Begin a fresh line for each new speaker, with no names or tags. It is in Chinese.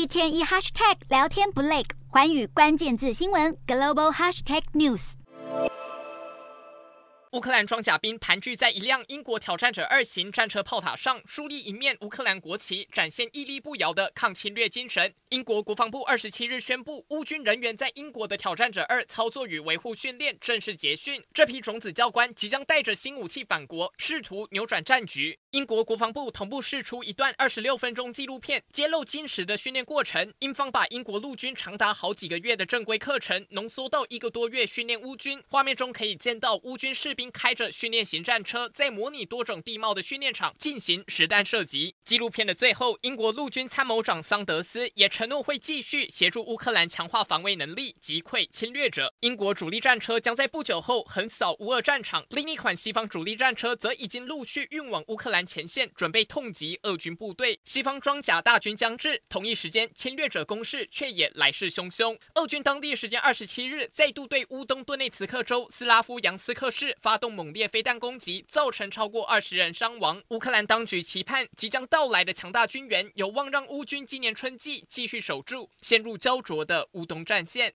一天一 hashtag 聊天不累，寰宇关键字新闻 global hashtag news。
乌克兰装甲兵盘踞在一辆英国挑战者二型战车炮塔上，竖立一面乌克兰国旗，展现屹立不摇的抗侵略精神。英国国防部二十七日宣布，乌军人员在英国的挑战者二操作与维护训练正式结训，这批种子教官即将带着新武器返国，试图扭转战局。英国国防部同步释出一段二十六分钟纪录片，揭露精实的训练过程。英方把英国陆军长达好几个月的正规课程浓缩到一个多月训练乌军。画面中可以见到乌军士兵。开着训练型战车，在模拟多种地貌的训练场进行实弹射击。纪录片的最后，英国陆军参谋长桑德斯也承诺会继续协助乌克兰强化防卫能力，击溃侵略者。英国主力战车将在不久后横扫乌俄战场，另一款西方主力战车则已经陆续运往乌克兰前线，准备痛击俄军部队。西方装甲大军将至，同一时间，侵略者攻势却也来势汹汹。俄军当地时间二十七日再度对乌东顿内茨克州斯拉夫扬斯克市发动猛烈飞弹攻击，造成超过二十人伤亡。乌克兰当局期盼即将到来的强大军援，有望让乌军今年春季继续守住陷入胶着的乌东战线。